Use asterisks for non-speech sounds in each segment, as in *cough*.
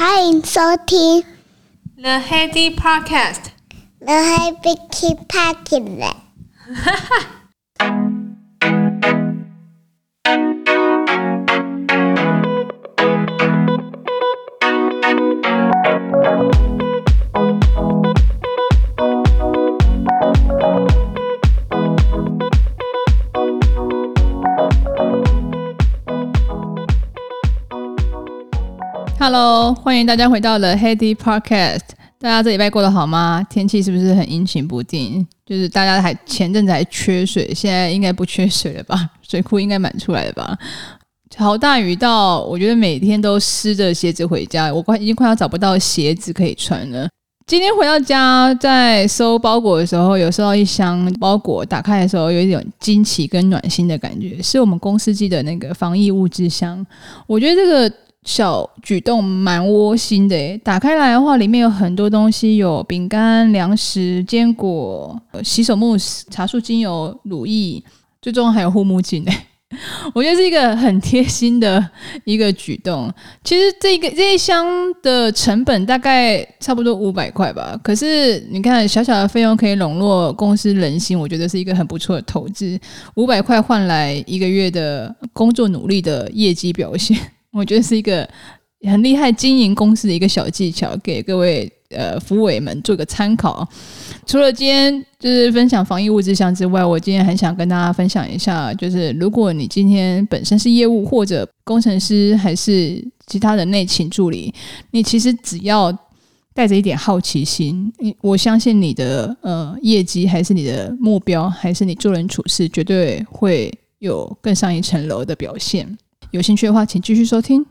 欢迎收听 The Heady Podcast。The Heady Podcast。*laughs* 哈哈。 Hello，欢迎大家回到了 Heady Podcast。大家这礼拜过得好吗？天气是不是很阴晴不定？就是大家还前阵子还缺水，现在应该不缺水了吧？*laughs* 水库应该满出来了吧？好大雨到，我觉得每天都湿着鞋子回家，我快已经快要找不到鞋子可以穿了。今天回到家，在收包裹的时候，有收到一箱包裹，打开的时候有一种惊奇跟暖心的感觉，是我们公司寄的那个防疫物资箱。我觉得这个。小举动蛮窝心的诶，打开来的话，里面有很多东西，有饼干、粮食、坚果、洗手慕斯、茶树精油、乳液，最终还有护目镜诶。*laughs* 我觉得是一个很贴心的一个举动。其实这个这一箱的成本大概差不多五百块吧，可是你看小小的费用可以笼络公司人心，我觉得是一个很不错的投资。五百块换来一个月的工作努力的业绩表现。我觉得是一个很厉害经营公司的一个小技巧，给各位呃福委们做个参考。除了今天就是分享防疫物资箱之外，我今天很想跟大家分享一下，就是如果你今天本身是业务或者工程师，还是其他的内勤助理，你其实只要带着一点好奇心，你我相信你的呃业绩，还是你的目标，还是你做人处事，绝对会有更上一层楼的表现。有兴趣的话，请继续收听。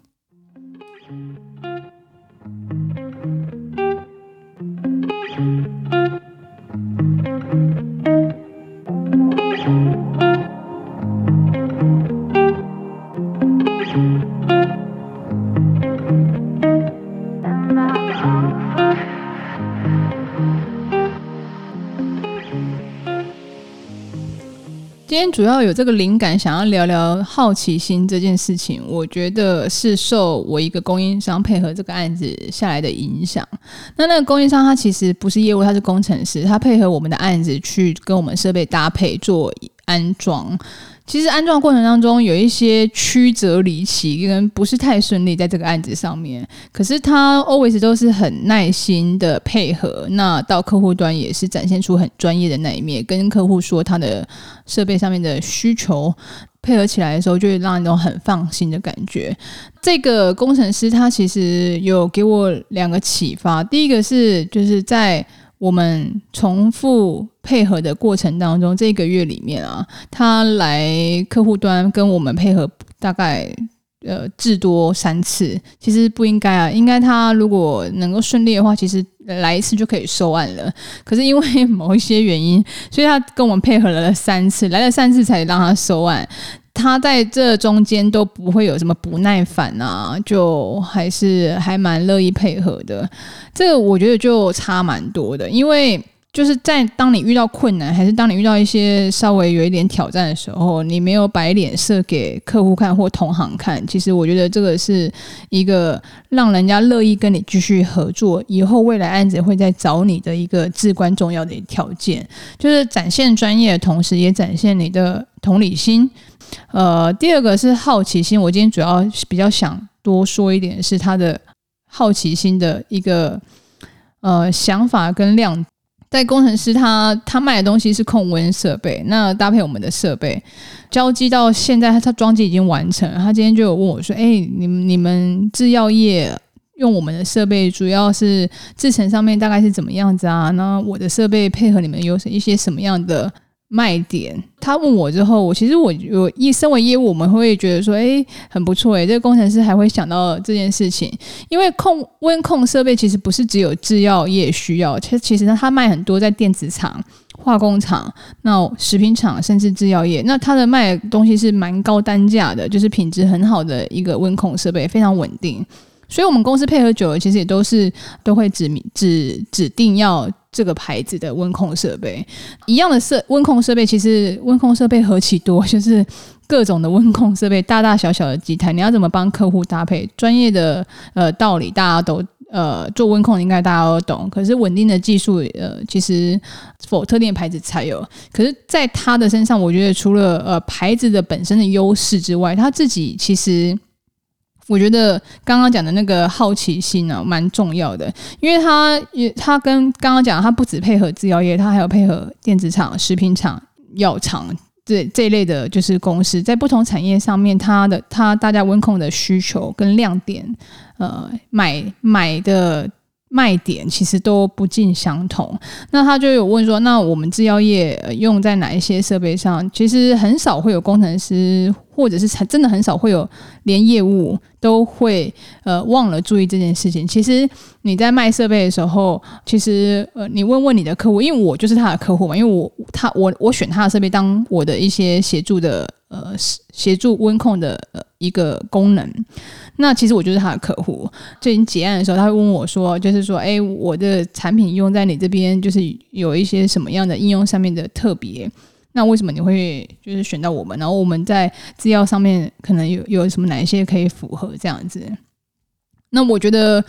今天主要有这个灵感，想要聊聊好奇心这件事情。我觉得是受我一个供应商配合这个案子下来的影响。那那个供应商他其实不是业务，他是工程师，他配合我们的案子去跟我们设备搭配做安装。其实安装过程当中有一些曲折离奇，跟不是太顺利，在这个案子上面。可是他 always 都是很耐心的配合，那到客户端也是展现出很专业的那一面，跟客户说他的设备上面的需求，配合起来的时候，就会让人很放心的感觉。这个工程师他其实有给我两个启发，第一个是就是在。我们重复配合的过程当中，这个月里面啊，他来客户端跟我们配合大概呃至多三次，其实不应该啊，应该他如果能够顺利的话，其实来一次就可以收案了。可是因为某一些原因，所以他跟我们配合了三次，来了三次才让他收案。他在这中间都不会有什么不耐烦啊，就还是还蛮乐意配合的。这个我觉得就差蛮多的，因为就是在当你遇到困难，还是当你遇到一些稍微有一点挑战的时候，你没有摆脸色给客户看或同行看，其实我觉得这个是一个让人家乐意跟你继续合作，以后未来案子会再找你的一个至关重要的条件，就是展现专业的同时，也展现你的同理心。呃，第二个是好奇心。我今天主要比较想多说一点，是他的好奇心的一个呃想法跟量。在工程师他他卖的东西是控温设备，那搭配我们的设备交机到现在，他装机已经完成。他今天就有问我说：“哎，你们你们制药业用我们的设备，主要是制程上面大概是怎么样子啊？那我的设备配合你们有一些什么样的？”卖点，他问我之后，我其实我我一身为业务，我们会觉得说，诶，很不错诶，这个工程师还会想到这件事情，因为控温控设备其实不是只有制药业需要，其实其实他卖很多在电子厂、化工厂、那食品厂，甚至制药业，那他的卖的东西是蛮高单价的，就是品质很好的一个温控设备，非常稳定。所以我们公司配合久了，其实也都是都会指明指指定要。这个牌子的温控设备。一样的设温控设备，其实温控设备何其多，就是各种的温控设备，大大小小的机台，你要怎么帮客户搭配？专业的呃道理，大家都。呃，做温控应该大家都懂，可是稳定的技术，呃，其实否特定的牌子才有。可是，在他的身上，我觉得除了呃牌子的本身的优势之外，他自己其实，我觉得刚刚讲的那个好奇心呢、啊，蛮重要的，因为它也它跟刚刚讲，它不只配合制药业，它还有配合电子厂、食品厂、药厂。这这一类的就是公司，在不同产业上面，它的它大家温控的需求跟亮点，呃，买买的卖点其实都不尽相同。那他就有问说，那我们制药业用在哪一些设备上？其实很少会有工程师。或者是真的很少会有连业务都会呃忘了注意这件事情。其实你在卖设备的时候，其实呃你问问你的客户，因为我就是他的客户嘛，因为我他我我选他的设备当我的一些协助的呃协助温控的一个功能。那其实我就是他的客户。最近结案的时候，他会问我说，就是说，哎，我的产品用在你这边，就是有一些什么样的应用上面的特别。那为什么你会就是选到我们？然后我们在资料上面可能有有什么哪一些可以符合这样子？那我觉得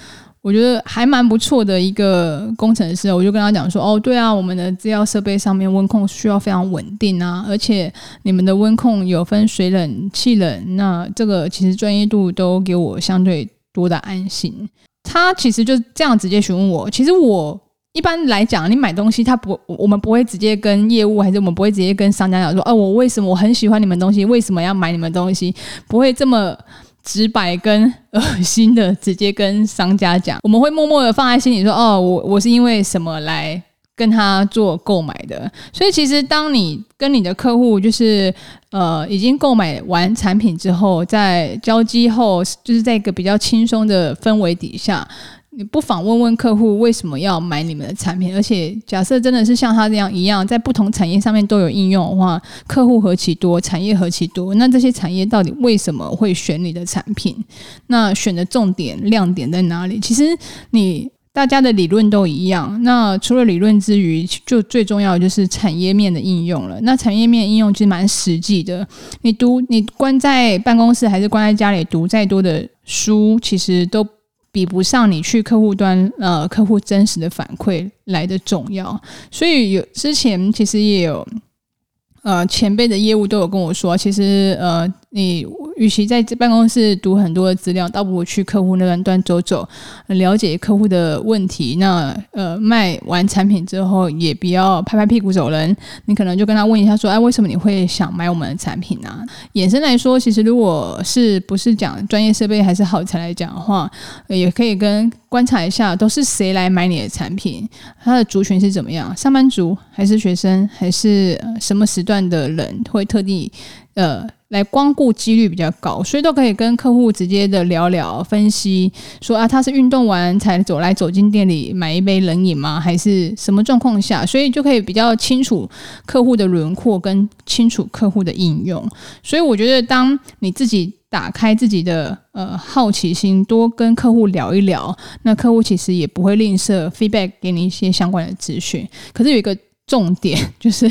我觉得还蛮不错的一个工程师，我就跟他讲说：哦，对啊，我们的资料设备上面温控需要非常稳定啊，而且你们的温控有分水冷、气冷，那这个其实专业度都给我相对多的安心。他其实就这样直接询问我，其实我。一般来讲，你买东西，他不，我们不会直接跟业务，还是我们不会直接跟商家讲说，哦、我为什么我很喜欢你们东西，为什么要买你们东西？不会这么直白跟恶心的直接跟商家讲，我们会默默的放在心里说，哦，我我是因为什么来跟他做购买的。所以其实当你跟你的客户就是呃已经购买完产品之后，在交机后，就是在一个比较轻松的氛围底下。你不妨问问客户为什么要买你们的产品，而且假设真的是像他这样一样，在不同产业上面都有应用的话，客户何其多，产业何其多，那这些产业到底为什么会选你的产品？那选的重点亮点在哪里？其实你大家的理论都一样。那除了理论之余，就最重要的就是产业面的应用了。那产业面应用其实蛮实际的。你读你关在办公室还是关在家里读再多的书，其实都。比不上你去客户端，呃，客户真实的反馈来的重要，所以有之前其实也有，呃，前辈的业务都有跟我说，其实呃，你。与其在办公室读很多的资料，倒不如去客户那端端走走，了解客户的问题。那呃，卖完产品之后，也不要拍拍屁股走人。你可能就跟他问一下，说：“哎，为什么你会想买我们的产品呢、啊？”衍生来说，其实如果是不是讲专业设备还是耗材来讲的话，也可以跟观察一下，都是谁来买你的产品，他的族群是怎么样？上班族还是学生，还是什么时段的人会特地呃？来光顾几率比较高，所以都可以跟客户直接的聊聊，分析说啊，他是运动完才走来走进店里买一杯冷饮吗？还是什么状况下？所以就可以比较清楚客户的轮廓跟清楚客户的应用。所以我觉得，当你自己打开自己的呃好奇心，多跟客户聊一聊，那客户其实也不会吝啬 feedback 给你一些相关的资讯。可是有一个。重点 *laughs* 就是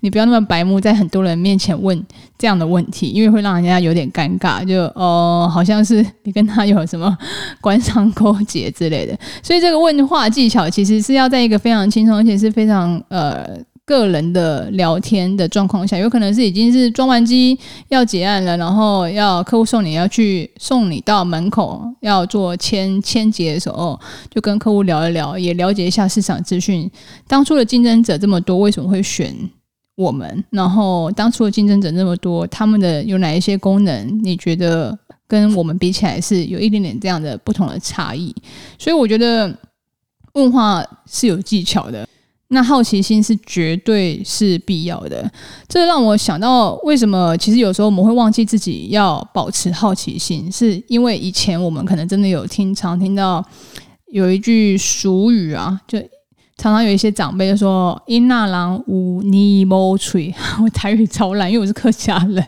你不要那么白目，在很多人面前问这样的问题，因为会让人家有点尴尬，就哦，好像是你跟他有什么官商勾结之类的。*laughs* 所以这个问话技巧其实是要在一个非常轻松，而且是非常呃。个人的聊天的状况下，有可能是已经是装完机要结案了，然后要客户送你要去送你到门口要做签签结的时候，就跟客户聊一聊，也了解一下市场资讯。当初的竞争者这么多，为什么会选我们？然后当初的竞争者那么多，他们的有哪一些功能？你觉得跟我们比起来是有一点点这样的不同的差异？所以我觉得问话是有技巧的。那好奇心是绝对是必要的，这让我想到为什么其实有时候我们会忘记自己要保持好奇心，是因为以前我们可能真的有听常听到有一句俗语啊，就常常有一些长辈就说“因那郎无尼莫吹”，*laughs* 我台语超烂，因为我是客家人，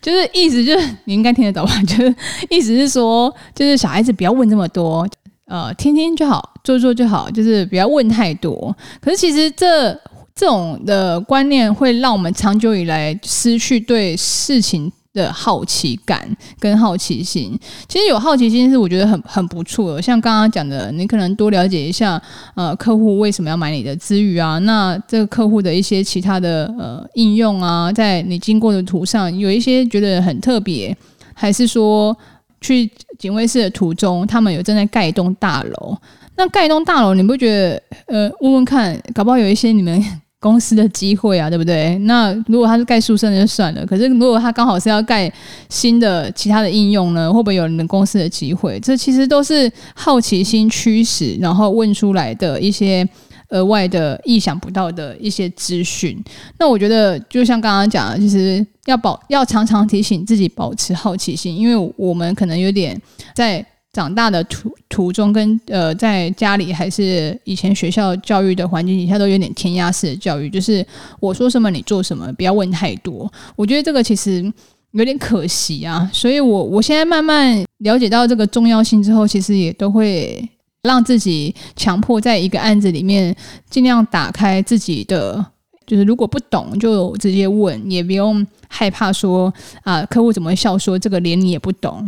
就是意思就是你应该听得懂吧？*laughs* 就是意思是说，就是小孩子不要问这么多。呃听听就好，做做就好，就是不要问太多。可是其实这这种的观念会让我们长久以来失去对事情的好奇感跟好奇心，其实有好奇心是我觉得很很不错。像刚刚讲的，你可能多了解一下，呃，客户为什么要买你的资源啊？那这个客户的一些其他的呃应用啊，在你经过的途上有一些觉得很特别，还是说去警卫室的途中，他们有正在盖一栋大楼？那盖一栋大楼，你不觉得呃，问问看，搞不好有一些你们。公司的机会啊，对不对？那如果他是盖宿舍，那就算了。可是如果他刚好是要盖新的其他的应用呢，会不会有你们公司的机会？这其实都是好奇心驱使，然后问出来的一些额外的、意想不到的一些资讯。那我觉得，就像刚刚讲的，其实要保要常常提醒自己保持好奇心，因为我们可能有点在。长大的途途中跟呃，在家里还是以前学校教育的环境底下，都有点填鸭式的教育，就是我说什么你做什么，不要问太多。我觉得这个其实有点可惜啊，所以我我现在慢慢了解到这个重要性之后，其实也都会让自己强迫在一个案子里面尽量打开自己的，就是如果不懂就直接问，也不用害怕说啊，客户怎么笑说这个连你也不懂。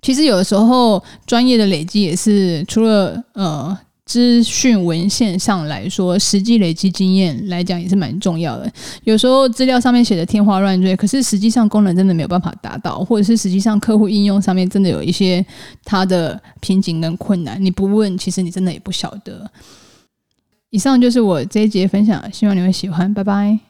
其实有的时候，专业的累积也是除了呃资讯文献上来说，实际累积经验来讲也是蛮重要的。有时候资料上面写的天花乱坠，可是实际上功能真的没有办法达到，或者是实际上客户应用上面真的有一些它的瓶颈跟困难，你不问，其实你真的也不晓得。以上就是我这一节分享，希望你会喜欢，拜拜。